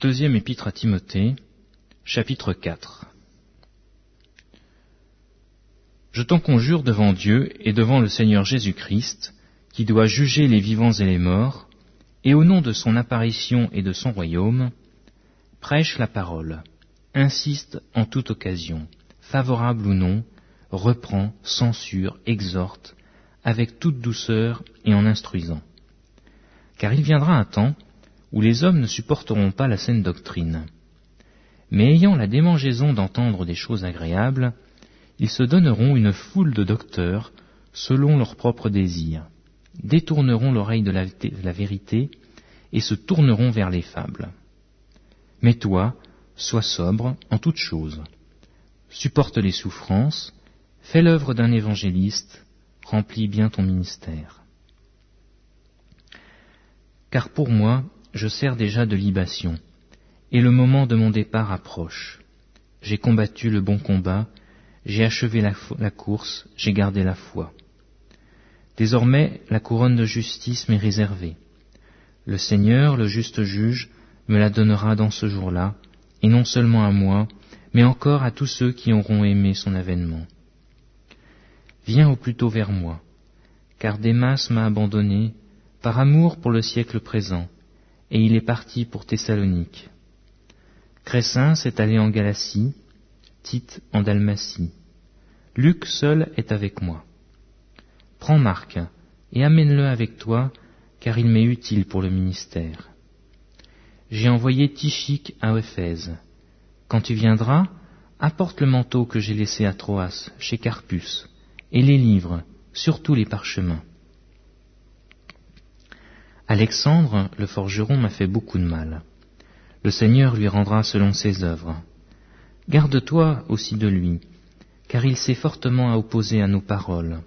Deuxième épître à Timothée, chapitre 4. Je t'en conjure devant Dieu et devant le Seigneur Jésus-Christ, qui doit juger les vivants et les morts, et au nom de son apparition et de son royaume, prêche la parole, insiste en toute occasion, favorable ou non, reprend, censure, exhorte, avec toute douceur et en instruisant. Car il viendra un temps où les hommes ne supporteront pas la saine doctrine. Mais ayant la démangeaison d'entendre des choses agréables, ils se donneront une foule de docteurs selon leurs propres désirs, détourneront l'oreille de, la vérité et se tourneront vers les fables. Mais toi, sois sobre en toutes choses, supporte les souffrances, fais l'œuvre d'un évangéliste, remplis bien ton ministère. Car pour moi, je sers déjà de libation, et le moment de mon départ approche. J'ai combattu le bon combat, j'ai achevé la, course, j'ai gardé la foi. Désormais, la couronne de justice m'est réservée. Le Seigneur, le juste juge, me la donnera dans ce jour-là, et non seulement à moi, mais encore à tous ceux qui auront aimé son avènement. Viens au plus tôt vers moi, car Démas m'a abandonné, par amour pour le siècle présent, et il est parti pour Thessalonique. Cressin s'est allé en Galatie, Tite en Dalmatie. Luc seul est avec moi. Prends Marc et amène-le avec toi, car il m'est utile pour le ministère. J'ai envoyé Tichique à Éphèse. Quand tu viendras, apporte le manteau que j'ai laissé à Troas, chez Carpus, et les livres, surtout les parchemins. Alexandre, le forgeron, m'a fait beaucoup de mal. Le Seigneur lui rendra selon ses œuvres. Garde-toi aussi de lui, car il s'est fortement opposé à nos paroles.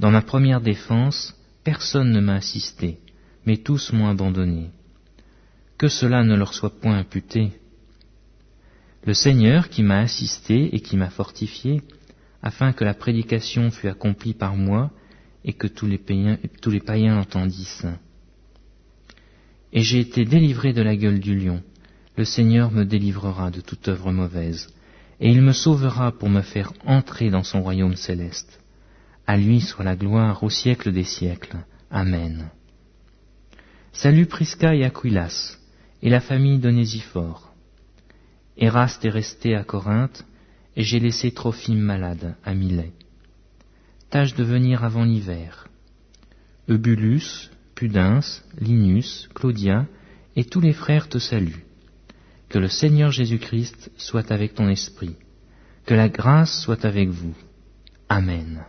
Dans ma première défense, personne ne m'a assisté, mais tous m'ont abandonné. Que cela ne leur soit point imputé. Le Seigneur qui m'a assisté et qui m'a fortifié, afin que la prédication fût accomplie par moi et que tous les païens, tous les païens l'entendissent et j'ai été délivré de la gueule du lion. Le Seigneur me délivrera de toute œuvre mauvaise, et il me sauvera pour me faire entrer dans son royaume céleste. À lui soit la gloire au siècle des siècles. Amen. Salut Prisca et Aquilas, et la famille d'Onésiphore. Eraste est resté à Corinthe, et j'ai laissé Trophime malade à Milet. Tâche de venir avant l'hiver. Eubulus, Linus, Claudia et tous les frères te saluent. Que le Seigneur Jésus-Christ soit avec ton esprit. Que la grâce soit avec vous. Amen.